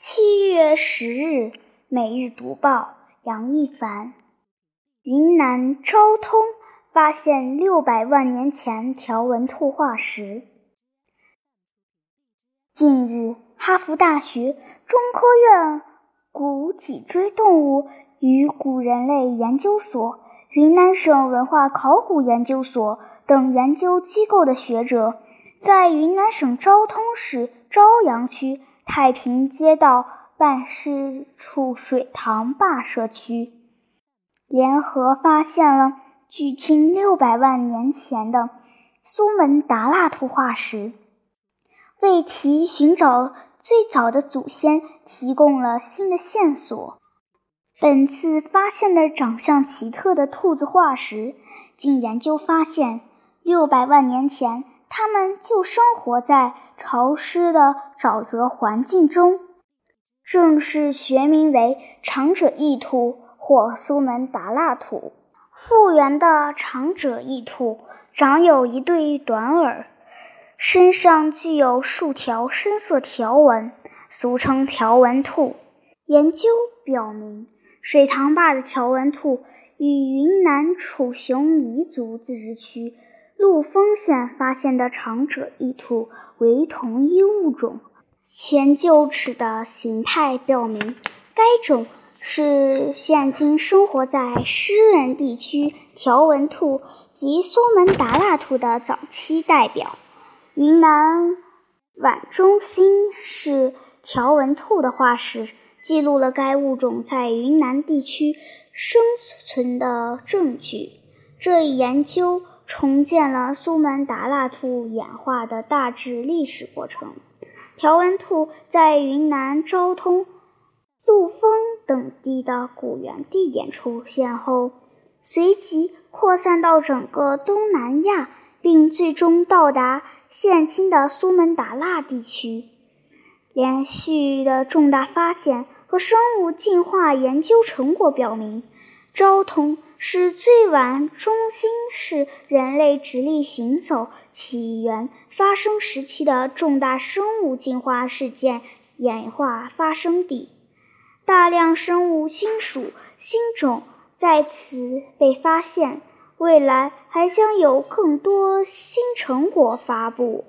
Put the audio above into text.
七月十日，《每日读报》杨一凡：云南昭通发现六百万年前条纹兔化石。近日，哈佛大学中科院古脊椎动物与古人类研究所、云南省文化考古研究所等研究机构的学者，在云南省昭通市昭阳区。太平街道办事处水塘坝社区联合发现了距今六百万年前的苏门答腊兔化石，为其寻找最早的祖先提供了新的线索。本次发现的长相奇特的兔子化石，经研究发现，六百万年前。它们就生活在潮湿的沼泽环境中，正是学名为长者异兔或苏门答腊兔。复原的长者异兔长有一对短耳，身上具有数条深色条纹，俗称条纹兔。研究表明，水塘坝的条纹兔与云南楚雄彝族自治区。陆丰县发现的长者异兔为同一物种，前臼齿的形态表明该种是现今生活在湿润地区条纹兔及苏门答腊兔的早期代表。云南皖中心是条纹兔的化石记录了该物种在云南地区生存的证据。这一研究。重建了苏门答腊兔演化的大致历史过程。条纹兔在云南昭通、陆丰等地的古猿地点出现后，随即扩散到整个东南亚，并最终到达现今的苏门答腊地区。连续的重大发现和生物进化研究成果表明，昭通。是最晚中心是人类直立行走起源发生时期的重大生物进化事件演化发生地，大量生物新属新种在此被发现，未来还将有更多新成果发布。